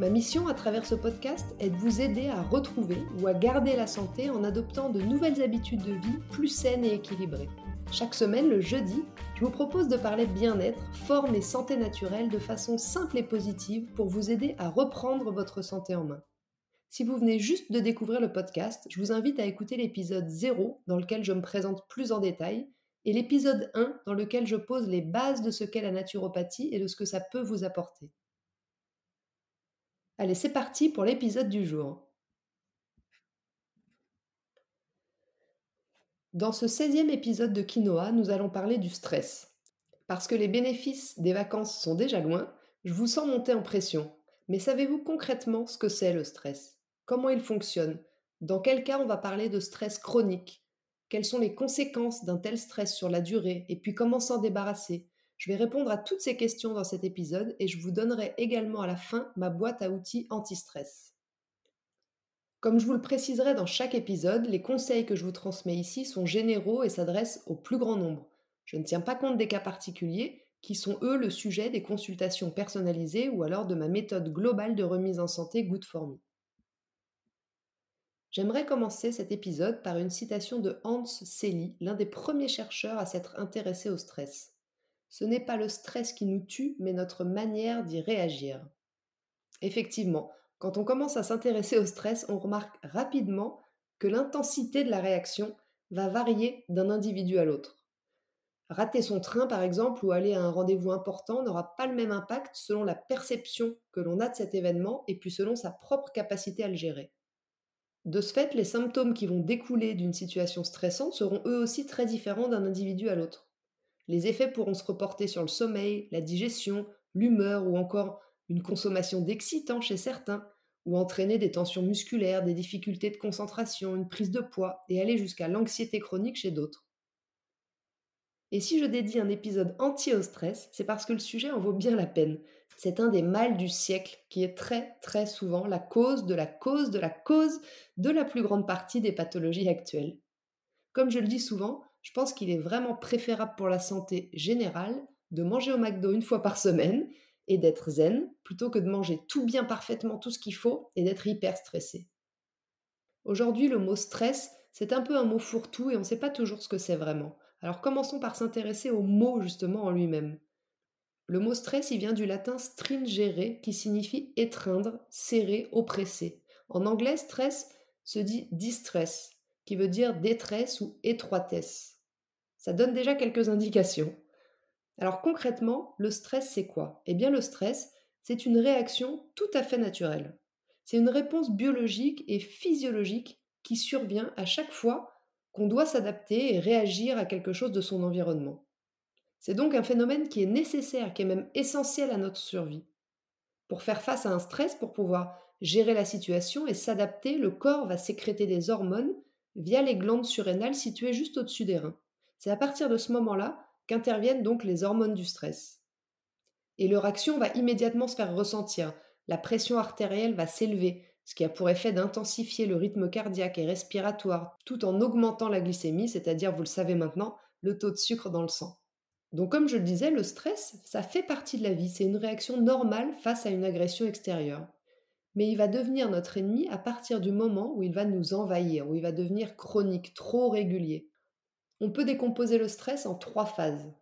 Ma mission à travers ce podcast est de vous aider à retrouver ou à garder la santé en adoptant de nouvelles habitudes de vie plus saines et équilibrées. Chaque semaine, le jeudi, je vous propose de parler bien-être, forme et santé naturelle de façon simple et positive pour vous aider à reprendre votre santé en main. Si vous venez juste de découvrir le podcast, je vous invite à écouter l'épisode 0 dans lequel je me présente plus en détail et l'épisode 1 dans lequel je pose les bases de ce qu'est la naturopathie et de ce que ça peut vous apporter. Allez, c'est parti pour l'épisode du jour. Dans ce 16e épisode de Quinoa, nous allons parler du stress. Parce que les bénéfices des vacances sont déjà loin, je vous sens monter en pression. Mais savez-vous concrètement ce que c'est le stress? Comment il fonctionne? Dans quel cas on va parler de stress chronique? Quelles sont les conséquences d'un tel stress sur la durée? Et puis comment s'en débarrasser? Je vais répondre à toutes ces questions dans cet épisode et je vous donnerai également à la fin ma boîte à outils anti-stress. Comme je vous le préciserai dans chaque épisode, les conseils que je vous transmets ici sont généraux et s'adressent au plus grand nombre. Je ne tiens pas compte des cas particuliers, qui sont eux le sujet des consultations personnalisées ou alors de ma méthode globale de remise en santé Good for Me. J'aimerais commencer cet épisode par une citation de Hans Selye, l'un des premiers chercheurs à s'être intéressé au stress. Ce n'est pas le stress qui nous tue, mais notre manière d'y réagir. Effectivement, quand on commence à s'intéresser au stress, on remarque rapidement que l'intensité de la réaction va varier d'un individu à l'autre. Rater son train, par exemple, ou aller à un rendez-vous important n'aura pas le même impact selon la perception que l'on a de cet événement et puis selon sa propre capacité à le gérer. De ce fait, les symptômes qui vont découler d'une situation stressante seront eux aussi très différents d'un individu à l'autre. Les effets pourront se reporter sur le sommeil, la digestion, l'humeur ou encore une consommation d'excitants chez certains, ou entraîner des tensions musculaires, des difficultés de concentration, une prise de poids et aller jusqu'à l'anxiété chronique chez d'autres. Et si je dédie un épisode entier au stress, c'est parce que le sujet en vaut bien la peine. C'est un des mâles du siècle qui est très très souvent la cause de la cause de la cause de la plus grande partie des pathologies actuelles. Comme je le dis souvent, je pense qu'il est vraiment préférable pour la santé générale de manger au McDo une fois par semaine et d'être zen plutôt que de manger tout bien parfaitement tout ce qu'il faut et d'être hyper stressé. Aujourd'hui, le mot stress, c'est un peu un mot fourre-tout et on ne sait pas toujours ce que c'est vraiment. Alors commençons par s'intéresser au mot justement en lui-même. Le mot stress, il vient du latin stringere qui signifie étreindre, serrer, oppresser. En anglais, stress se dit distress, qui veut dire détresse ou étroitesse. Ça donne déjà quelques indications. Alors concrètement, le stress, c'est quoi? Eh bien le stress, c'est une réaction tout à fait naturelle. C'est une réponse biologique et physiologique qui survient à chaque fois qu'on doit s'adapter et réagir à quelque chose de son environnement. C'est donc un phénomène qui est nécessaire, qui est même essentiel à notre survie. Pour faire face à un stress, pour pouvoir gérer la situation et s'adapter, le corps va sécréter des hormones via les glandes surrénales situées juste au-dessus des reins. C'est à partir de ce moment-là qu'interviennent donc les hormones du stress. Et leur action va immédiatement se faire ressentir. La pression artérielle va s'élever, ce qui a pour effet d'intensifier le rythme cardiaque et respiratoire, tout en augmentant la glycémie, c'est-à-dire, vous le savez maintenant, le taux de sucre dans le sang. Donc comme je le disais, le stress, ça fait partie de la vie, c'est une réaction normale face à une agression extérieure mais il va devenir notre ennemi à partir du moment où il va nous envahir, où il va devenir chronique, trop régulier. On peut décomposer le stress en trois phases.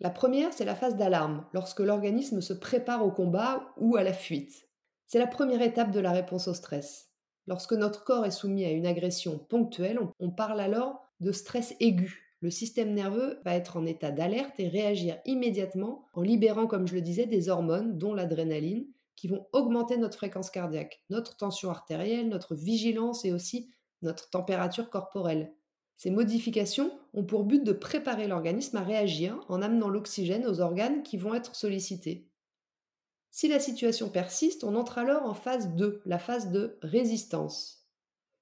La première, c'est la phase d'alarme, lorsque l'organisme se prépare au combat ou à la fuite. C'est la première étape de la réponse au stress. Lorsque notre corps est soumis à une agression ponctuelle, on parle alors de stress aigu. Le système nerveux va être en état d'alerte et réagir immédiatement en libérant, comme je le disais, des hormones, dont l'adrénaline, qui vont augmenter notre fréquence cardiaque, notre tension artérielle, notre vigilance et aussi notre température corporelle. Ces modifications ont pour but de préparer l'organisme à réagir en amenant l'oxygène aux organes qui vont être sollicités. Si la situation persiste, on entre alors en phase 2, la phase de résistance.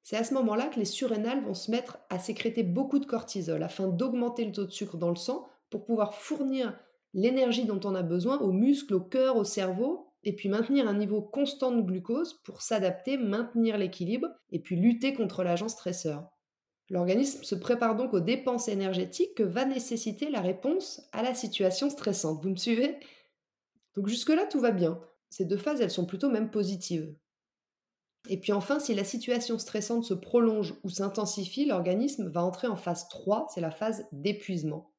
C'est à ce moment-là que les surrénales vont se mettre à sécréter beaucoup de cortisol afin d'augmenter le taux de sucre dans le sang pour pouvoir fournir l'énergie dont on a besoin aux muscles, au cœur, au cerveau, et puis maintenir un niveau constant de glucose pour s'adapter, maintenir l'équilibre, et puis lutter contre l'agent stresseur. L'organisme se prépare donc aux dépenses énergétiques que va nécessiter la réponse à la situation stressante. Vous me suivez? Donc jusque-là, tout va bien. Ces deux phases, elles sont plutôt même positives. Et puis enfin, si la situation stressante se prolonge ou s'intensifie, l'organisme va entrer en phase 3, c'est la phase d'épuisement.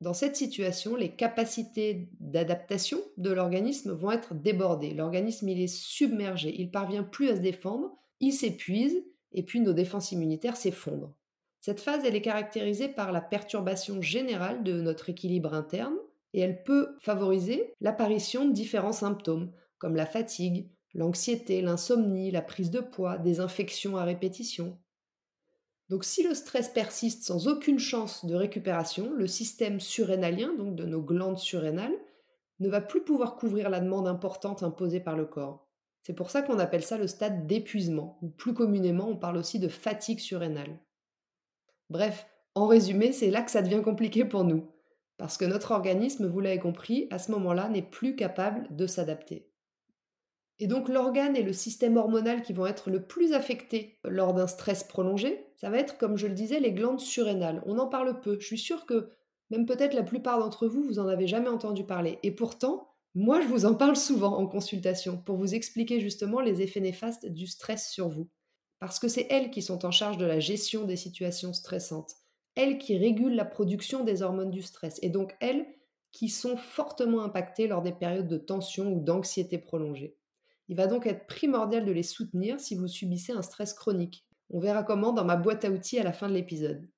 Dans cette situation, les capacités d'adaptation de l'organisme vont être débordées. L'organisme, il est submergé, il parvient plus à se défendre, il s'épuise et puis nos défenses immunitaires s'effondrent. Cette phase, elle est caractérisée par la perturbation générale de notre équilibre interne et elle peut favoriser l'apparition de différents symptômes comme la fatigue, l'anxiété, l'insomnie, la prise de poids, des infections à répétition. Donc si le stress persiste sans aucune chance de récupération, le système surrénalien, donc de nos glandes surrénales, ne va plus pouvoir couvrir la demande importante imposée par le corps. C'est pour ça qu'on appelle ça le stade d'épuisement, ou plus communément on parle aussi de fatigue surrénale. Bref, en résumé, c'est là que ça devient compliqué pour nous, parce que notre organisme, vous l'avez compris, à ce moment-là n'est plus capable de s'adapter. Et donc l'organe et le système hormonal qui vont être le plus affectés lors d'un stress prolongé, ça va être, comme je le disais, les glandes surrénales. On en parle peu. Je suis sûre que même peut-être la plupart d'entre vous, vous en avez jamais entendu parler. Et pourtant, moi, je vous en parle souvent en consultation pour vous expliquer justement les effets néfastes du stress sur vous. Parce que c'est elles qui sont en charge de la gestion des situations stressantes. Elles qui régulent la production des hormones du stress. Et donc elles qui sont fortement impactées lors des périodes de tension ou d'anxiété prolongée. Il va donc être primordial de les soutenir si vous subissez un stress chronique. On verra comment dans ma boîte à outils à la fin de l'épisode.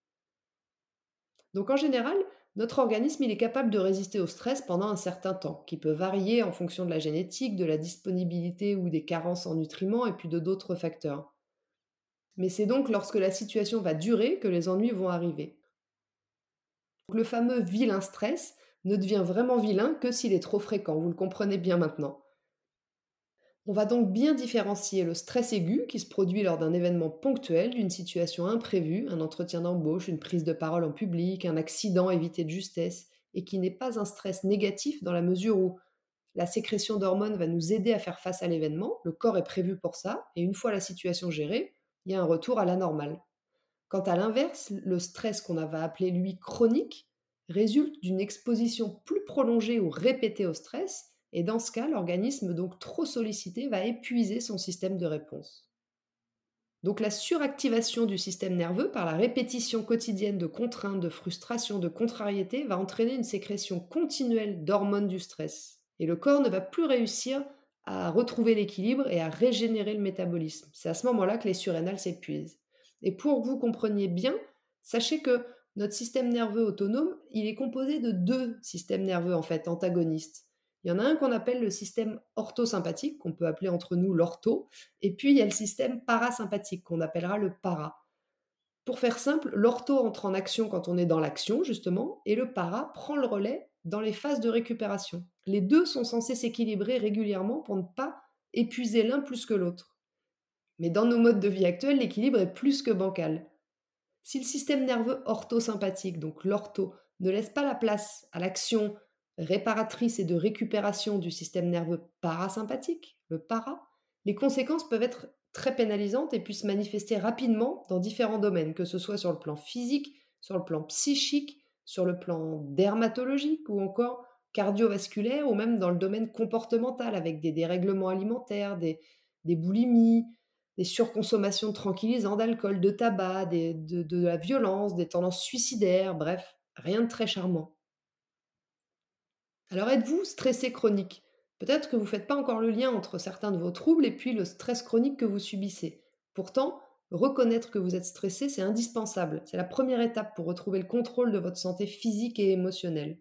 Donc en général, notre organisme il est capable de résister au stress pendant un certain temps, qui peut varier en fonction de la génétique, de la disponibilité ou des carences en nutriments et puis de d'autres facteurs. Mais c'est donc lorsque la situation va durer que les ennuis vont arriver. Le fameux vilain stress ne devient vraiment vilain que s'il est trop fréquent, vous le comprenez bien maintenant. On va donc bien différencier le stress aigu qui se produit lors d'un événement ponctuel, d'une situation imprévue, un entretien d'embauche, une prise de parole en public, un accident évité de justesse, et qui n'est pas un stress négatif dans la mesure où la sécrétion d'hormones va nous aider à faire face à l'événement, le corps est prévu pour ça, et une fois la situation gérée, il y a un retour à la normale. Quant à l'inverse, le stress qu'on va appeler lui chronique résulte d'une exposition plus prolongée ou répétée au stress et dans ce cas, l'organisme, donc trop sollicité, va épuiser son système de réponse. Donc la suractivation du système nerveux par la répétition quotidienne de contraintes, de frustration, de contrariété va entraîner une sécrétion continuelle d'hormones du stress. Et le corps ne va plus réussir à retrouver l'équilibre et à régénérer le métabolisme. C'est à ce moment-là que les surrénales s'épuisent. Et pour que vous compreniez bien, sachez que notre système nerveux autonome, il est composé de deux systèmes nerveux en fait antagonistes. Il y en a un qu'on appelle le système orthosympathique, qu'on peut appeler entre nous l'ortho, et puis il y a le système parasympathique, qu'on appellera le para. Pour faire simple, l'ortho entre en action quand on est dans l'action, justement, et le para prend le relais dans les phases de récupération. Les deux sont censés s'équilibrer régulièrement pour ne pas épuiser l'un plus que l'autre. Mais dans nos modes de vie actuels, l'équilibre est plus que bancal. Si le système nerveux orthosympathique, donc l'ortho, ne laisse pas la place à l'action réparatrice et de récupération du système nerveux parasympathique, le para, les conséquences peuvent être très pénalisantes et puissent se manifester rapidement dans différents domaines, que ce soit sur le plan physique, sur le plan psychique, sur le plan dermatologique ou encore cardiovasculaire ou même dans le domaine comportemental avec des dérèglements alimentaires, des, boulimies, des surconsommations de tranquillisants, d'alcool, de tabac, de la violence, des tendances suicidaires, bref, rien de très charmant. Alors êtes-vous stressé chronique? Peut-être que vous ne faites pas encore le lien entre certains de vos troubles et puis le stress chronique que vous subissez. Pourtant, reconnaître que vous êtes stressé, c'est indispensable. C'est la première étape pour retrouver le contrôle de votre santé physique et émotionnelle.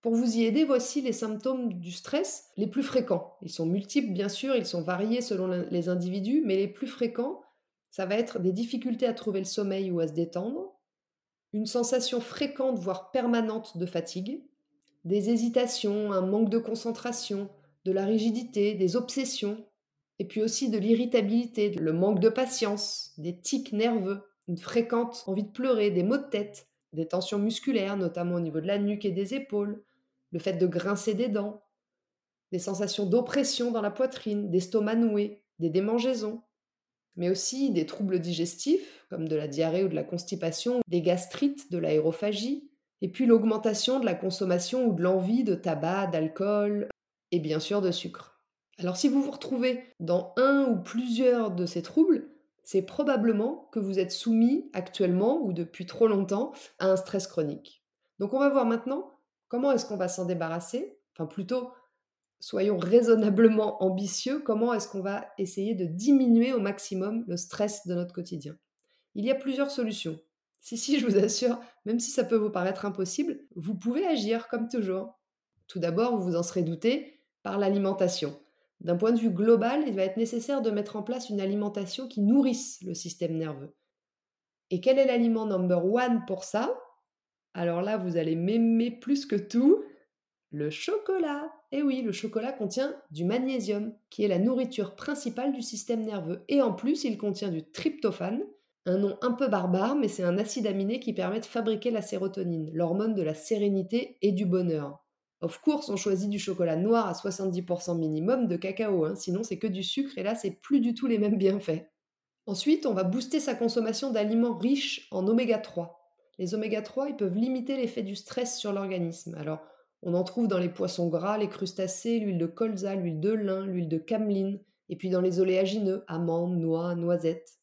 Pour vous y aider, voici les symptômes du stress les plus fréquents. Ils sont multiples, bien sûr, ils sont variés selon les individus, mais les plus fréquents, ça va être des difficultés à trouver le sommeil ou à se détendre, une sensation fréquente, voire permanente de fatigue, des hésitations, un manque de concentration, de la rigidité, des obsessions, Et puis aussi de l'irritabilité, le manque de patience, des tics nerveux, une fréquente envie de pleurer, des maux de tête, des tensions musculaires, notamment au niveau de la nuque et des épaules, le fait de grincer des dents, des sensations d'oppression dans la poitrine, d'estomac noué, des démangeaisons, mais aussi des troubles digestifs, comme de la diarrhée ou de la constipation, des gastrites, de l'aérophagie, et puis l'augmentation de la consommation ou de l'envie de tabac, d'alcool et bien sûr de sucre. Alors si vous vous retrouvez dans un ou plusieurs de ces troubles, c'est probablement que vous êtes soumis actuellement ou depuis trop longtemps à un stress chronique. Donc on va voir maintenant comment est-ce qu'on va s'en débarrasser, enfin plutôt soyons raisonnablement ambitieux, comment est-ce qu'on va essayer de diminuer au maximum le stress de notre quotidien. Il y a plusieurs solutions. Si, si, je vous assure, même si ça peut vous paraître impossible, vous pouvez agir comme toujours. Tout d'abord, vous vous en serez douté, par l'alimentation. D'un point de vue global, il va être nécessaire de mettre en place une alimentation qui nourrisse le système nerveux. Et quel est l'aliment number one pour ça? Alors là, vous allez m'aimer plus que tout, le chocolat. Et oui, le chocolat contient du magnésium, qui est la nourriture principale du système nerveux. Et en plus, il contient du tryptophane, un nom un peu barbare, mais c'est un acide aminé qui permet de fabriquer la sérotonine, l'hormone de la sérénité et du bonheur. Of course, on choisit du chocolat noir à 70% minimum de cacao, hein, sinon c'est que du sucre et là c'est plus du tout les mêmes bienfaits. Ensuite, on va booster sa consommation d'aliments riches en oméga 3. Les oméga 3, ils peuvent limiter l'effet du stress sur l'organisme. Alors, on en trouve dans les poissons gras, les crustacés, l'huile de colza, l'huile de lin, l'huile de cameline, et puis dans les oléagineux, amandes, noix, noisettes.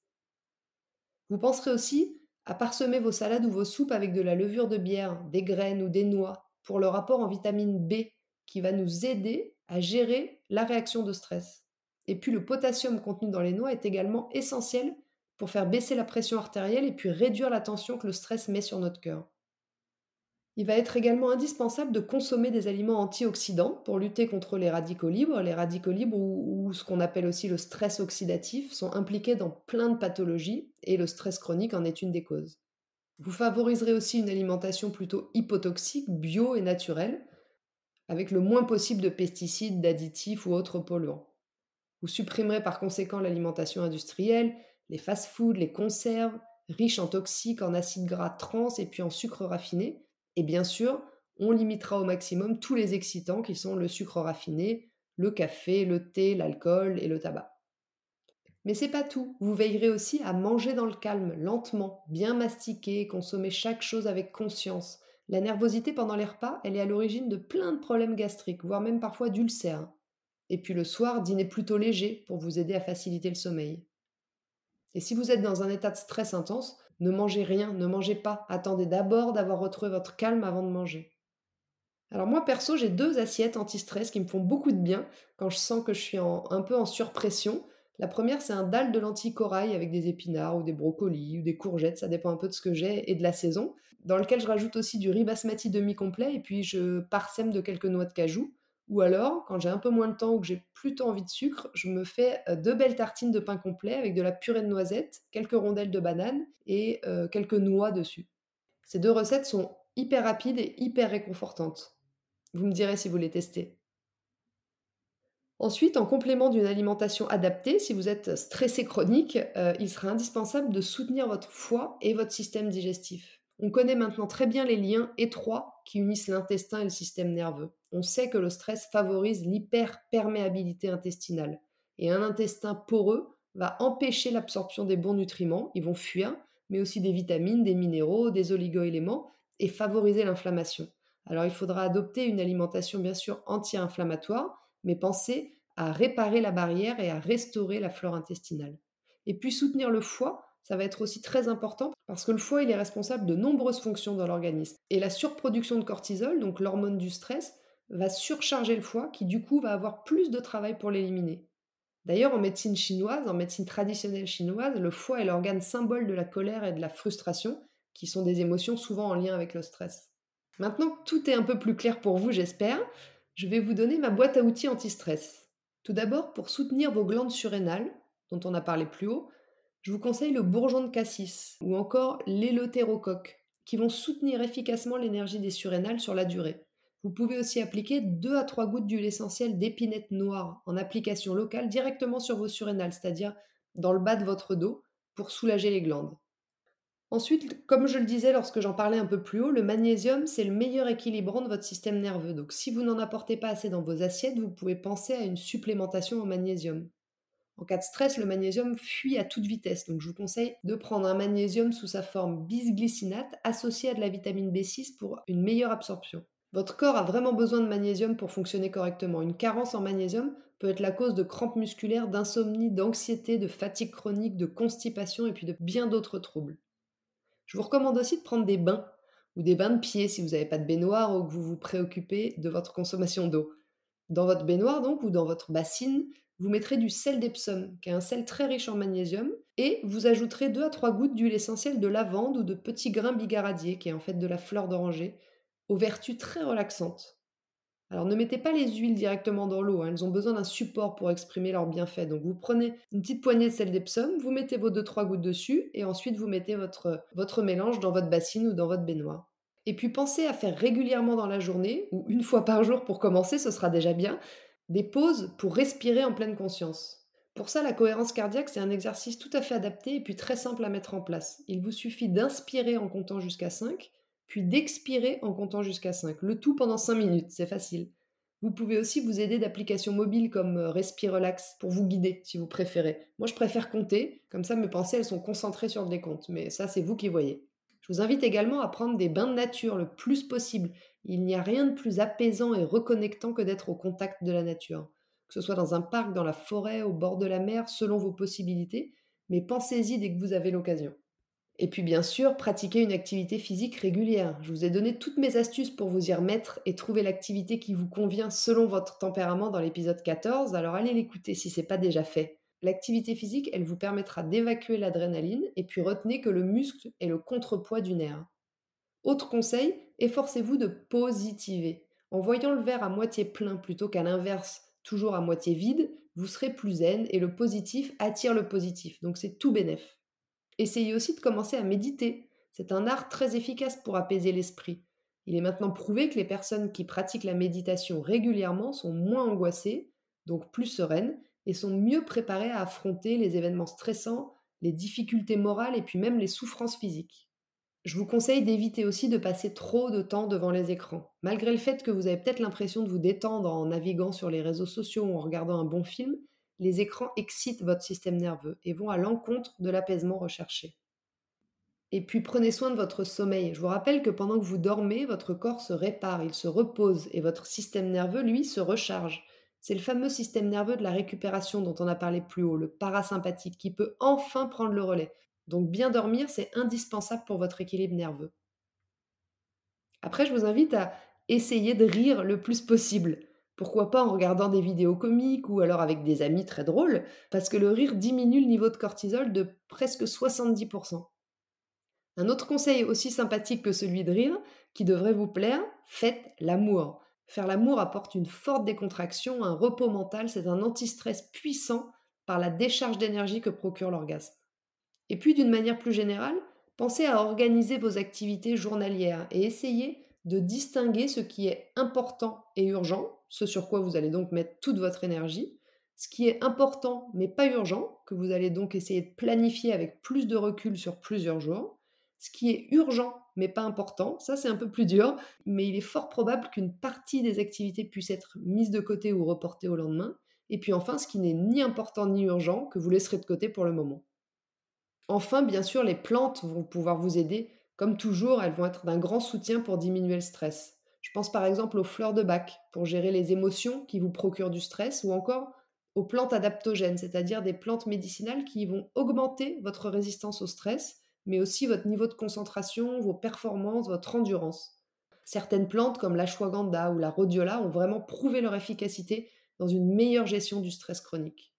Vous penserez aussi à parsemer vos salades ou vos soupes avec de la levure de bière, des graines ou des noix, pour le rapport en vitamine B, qui va nous aider à gérer la réaction de stress. Et puis le potassium contenu dans les noix est également essentiel pour faire baisser la pression artérielle et puis réduire la tension que le stress met sur notre cœur. Il va être également indispensable de consommer des aliments antioxydants pour lutter contre les radicaux libres. Les radicaux libres, ou, ce qu'on appelle aussi le stress oxydatif, sont impliqués dans plein de pathologies et le stress chronique en est une des causes. Vous favoriserez aussi une alimentation plutôt hypotoxique, bio et naturelle, avec le moins possible de pesticides, d'additifs ou autres polluants. Vous supprimerez par conséquent l'alimentation industrielle, les fast-foods, les conserves, riches en toxiques, en acides gras trans et puis en sucre raffiné, et bien sûr, on limitera au maximum tous les excitants qui sont le sucre raffiné, le café, le thé, l'alcool et le tabac. Mais c'est pas tout. Vous veillerez aussi à manger dans le calme, lentement, bien mastiquer, consommer chaque chose avec conscience. La nervosité pendant les repas, elle est à l'origine de plein de problèmes gastriques, voire même parfois d'ulcères. Et puis le soir, dînez plutôt léger pour vous aider à faciliter le sommeil. Et si vous êtes dans un état de stress intense, ne mangez rien, ne mangez pas. Attendez d'abord d'avoir retrouvé votre calme avant de manger. Alors moi perso, j'ai deux assiettes anti-stress qui me font beaucoup de bien quand je sens que je suis un peu en surpression. La première, c'est un dalle de lentilles corail avec des épinards ou des brocolis ou des courgettes, ça dépend un peu de ce que j'ai et de la saison, dans lequel je rajoute aussi du riz basmati demi-complet et puis je parsème de quelques noix de cajou. Ou alors, quand j'ai un peu moins de temps ou que j'ai plutôt envie de sucre, je me fais euh, deux belles tartines de pain complet avec de la purée de noisettes, quelques rondelles de banane et euh, quelques noix dessus. Ces deux recettes sont hyper rapides et hyper réconfortantes. Vous me direz si vous les testez. Ensuite, en complément d'une alimentation adaptée, si vous êtes stressé chronique, euh, il sera indispensable de soutenir votre foie et votre système digestif. On connaît maintenant très bien les liens étroits qui unissent l'intestin et le système nerveux. On sait que le stress favorise l'hyperperméabilité intestinale. Et un intestin poreux va empêcher l'absorption des bons nutriments, ils vont fuir, mais aussi des vitamines, des minéraux, des oligoéléments, et favoriser l'inflammation. Alors il faudra adopter une alimentation bien sûr anti-inflammatoire, mais penser à réparer la barrière et à restaurer la flore intestinale. Et puis soutenir le foie ça va être aussi très important parce que le foie, il est responsable de nombreuses fonctions dans l'organisme. Et la surproduction de cortisol, donc l'hormone du stress, va surcharger le foie qui du coup va avoir plus de travail pour l'éliminer. D'ailleurs, en médecine chinoise, en médecine traditionnelle chinoise, le foie est l'organe symbole de la colère et de la frustration, qui sont des émotions souvent en lien avec le stress. Maintenant que tout est un peu plus clair pour vous, j'espère, je vais vous donner ma boîte à outils anti-stress. Tout d'abord, pour soutenir vos glandes surrénales, dont on a parlé plus haut, je vous conseille le bourgeon de cassis ou encore l'éleutérocoque, qui vont soutenir efficacement l'énergie des surrénales sur la durée. Vous pouvez aussi appliquer 2 à 3 gouttes d'huile essentielle d'épinette noire en application locale directement sur vos surrénales, c'est-à-dire dans le bas de votre dos, pour soulager les glandes. Ensuite, comme je le disais lorsque j'en parlais un peu plus haut, le magnésium, c'est le meilleur équilibrant de votre système nerveux. Donc si vous n'en apportez pas assez dans vos assiettes, vous pouvez penser à une supplémentation en magnésium. En cas de stress, le magnésium fuit à toute vitesse, donc je vous conseille de prendre un magnésium sous sa forme bisglycinate associé à de la vitamine B6 pour une meilleure absorption. Votre corps a vraiment besoin de magnésium pour fonctionner correctement. Une carence en magnésium peut être la cause de crampes musculaires, d'insomnie, d'anxiété, de fatigue chronique, de constipation et puis de bien d'autres troubles. Je vous recommande aussi de prendre des bains ou des bains de pieds si vous n'avez pas de baignoire ou que vous vous préoccupez de votre consommation d'eau. Dans votre baignoire donc ou dans votre bassine, vous mettrez du sel d'Epsom, qui est un sel très riche en magnésium, et vous ajouterez 2 à 3 gouttes d'huile essentielle de lavande ou de petits grains bigaradier, qui est en fait de la fleur d'oranger, aux vertus très relaxantes. Alors ne mettez pas les huiles directement dans l'eau, hein, elles ont besoin d'un support pour exprimer leurs bienfaits. Donc vous prenez une petite poignée de sel d'Epsom, vous mettez vos 2-3 gouttes dessus et ensuite vous mettez votre, votre mélange dans votre bassine ou dans votre baignoire. Et puis pensez à faire régulièrement dans la journée, ou une fois par jour pour commencer, ce sera déjà bien, des pauses pour respirer en pleine conscience. Pour ça, la cohérence cardiaque, c'est un exercice tout à fait adapté et puis très simple à mettre en place. Il vous suffit d'inspirer en comptant jusqu'à 5 puis d'expirer en comptant jusqu'à 5. Le tout pendant 5 minutes, c'est facile. Vous pouvez aussi vous aider d'applications mobiles comme euh, Respire Relax pour vous guider si vous préférez. Moi, je préfère compter, comme ça mes pensées elles sont concentrées sur le décompte, mais ça c'est vous qui voyez. Je vous invite également à prendre des bains de nature le plus possible. Il n'y a rien de plus apaisant et reconnectant que d'être au contact de la nature. Que ce soit dans un parc, dans la forêt, au bord de la mer, selon vos possibilités, mais pensez-y dès que vous avez l'occasion. Et puis bien sûr, pratiquer une activité physique régulière. Je vous ai donné toutes mes astuces pour vous y remettre et trouver l'activité qui vous convient selon votre tempérament dans l'épisode 14, alors allez l'écouter si ce n'est pas déjà fait. L'activité physique, elle vous permettra d'évacuer l'adrénaline et puis retenez que le muscle est le contrepoids du nerf. Autre conseil, efforcez-vous de positiver. En voyant le verre à moitié plein plutôt qu'à l'inverse, toujours à moitié vide, vous serez plus zen et le positif attire le positif. Donc c'est tout bénef. Essayez aussi de commencer à méditer. C'est un art très efficace pour apaiser l'esprit. Il est maintenant prouvé que les personnes qui pratiquent la méditation régulièrement sont moins angoissées, donc plus sereines, et sont mieux préparées à affronter les événements stressants, les difficultés morales et puis même les souffrances physiques. Je vous conseille d'éviter aussi de passer trop de temps devant les écrans. Malgré le fait que vous avez peut-être l'impression de vous détendre en naviguant sur les réseaux sociaux ou en regardant un bon film, les écrans excitent votre système nerveux et vont à l'encontre de l'apaisement recherché. Et puis prenez soin de votre sommeil. Je vous rappelle que pendant que vous dormez, votre corps se répare, il se repose et votre système nerveux, lui, se recharge. C'est le fameux système nerveux de la récupération dont on a parlé plus haut, le parasympathique, qui peut enfin prendre le relais. Donc bien dormir, c'est indispensable pour votre équilibre nerveux. Après, je vous invite à essayer de rire le plus possible. Pourquoi pas en regardant des vidéos comiques ou alors avec des amis très drôles, parce que le rire diminue le niveau de cortisol de presque 70%. Un autre conseil aussi sympathique que celui de rire, qui devrait vous plaire, faites l'amour. Faire l'amour apporte une forte décontraction, un repos mental, c'est un anti-stress puissant par la décharge d'énergie que procure l'orgasme. Et puis d'une manière plus générale, pensez à organiser vos activités journalières et essayez de distinguer ce qui est important et urgent, ce sur quoi vous allez donc mettre toute votre énergie, ce qui est important mais pas urgent, que vous allez donc essayer de planifier avec plus de recul sur plusieurs jours, ce qui est urgent mais pas important, ça c'est un peu plus dur, mais il est fort probable qu'une partie des activités puisse être mise de côté ou reportée au lendemain, et puis enfin ce qui n'est ni important ni urgent, que vous laisserez de côté pour le moment. Enfin, bien sûr, les plantes vont pouvoir vous aider comme toujours, elles vont être d'un grand soutien pour diminuer le stress. Je pense par exemple aux fleurs de bac pour gérer les émotions qui vous procurent du stress ou encore aux plantes adaptogènes, c'est-à-dire des plantes médicinales qui vont augmenter votre résistance au stress, mais aussi votre niveau de concentration, vos performances, votre endurance. Certaines plantes comme l'ashwagandha ou la rhodiola ont vraiment prouvé leur efficacité dans une meilleure gestion du stress chronique.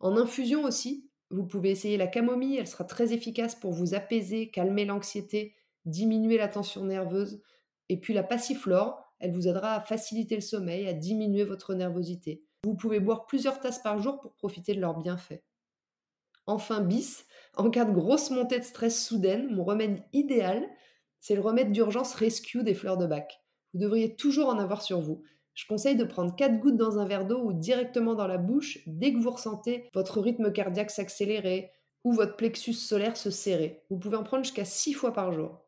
En infusion aussi, vous pouvez essayer la camomille, elle sera très efficace pour vous apaiser, calmer l'anxiété, diminuer la tension nerveuse. Et puis la passiflore, elle vous aidera à faciliter le sommeil, à diminuer votre nervosité. Vous pouvez boire plusieurs tasses par jour pour profiter de leurs bienfaits. Enfin, bis, en cas de grosse montée de stress soudaine, mon remède idéal, c'est le remède d'urgence Rescue des fleurs de bac. Vous devriez toujours en avoir sur vous. Je conseille de prendre 4 gouttes dans un verre d'eau ou directement dans la bouche dès que vous ressentez votre rythme cardiaque s'accélérer ou votre plexus solaire se serrer. Vous pouvez en prendre jusqu'à 6 fois par jour.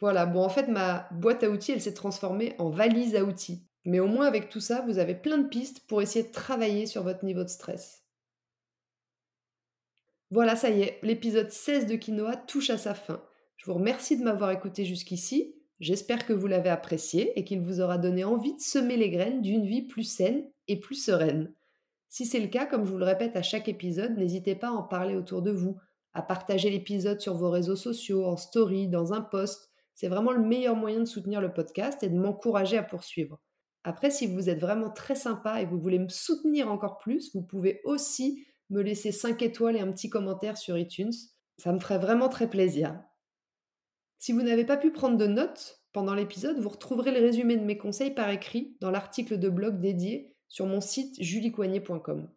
Voilà, bon en fait ma boîte à outils elle s'est transformée en valise à outils. Mais au moins avec tout ça, vous avez plein de pistes pour essayer de travailler sur votre niveau de stress. Voilà, ça y est, l'épisode 16 de Quinoa touche à sa fin. Je vous remercie de m'avoir écouté jusqu'ici. J'espère que vous l'avez apprécié et qu'il vous aura donné envie de semer les graines d'une vie plus saine et plus sereine. Si c'est le cas, comme je vous le répète à chaque épisode, n'hésitez pas à en parler autour de vous, à partager l'épisode sur vos réseaux sociaux, en story, dans un post. C'est vraiment le meilleur moyen de soutenir le podcast et de m'encourager à poursuivre. Après, si vous êtes vraiment très sympa et vous voulez me soutenir encore plus, vous pouvez aussi me laisser 5 étoiles et un petit commentaire sur iTunes. Ça me ferait vraiment très plaisir. Si vous n'avez pas pu prendre de notes pendant l'épisode, vous retrouverez le résumé de mes conseils par écrit dans l'article de blog dédié sur mon site juliecoignet.com.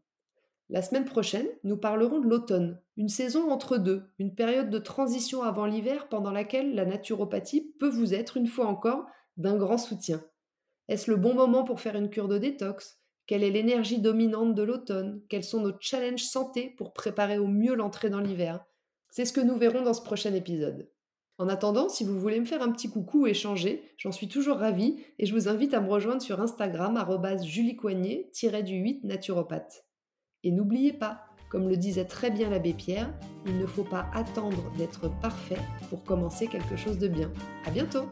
La semaine prochaine, nous parlerons de l'automne, une saison entre deux, une période de transition avant l'hiver pendant laquelle la naturopathie peut vous être, une fois encore, d'un grand soutien. Est-ce le bon moment pour faire une cure de détox? Quelle est l'énergie dominante de l'automne? Quels sont nos challenges santé pour préparer au mieux l'entrée dans l'hiver? C'est ce que nous verrons dans ce prochain épisode. En attendant, si vous voulez me faire un petit coucou ou échanger, j'en suis toujours ravie et je vous invite à me rejoindre sur Instagram juliecoignet-du8 naturopathe. Et n'oubliez pas, comme le disait très bien l'abbé Pierre, il ne faut pas attendre d'être parfait pour commencer quelque chose de bien. À bientôt!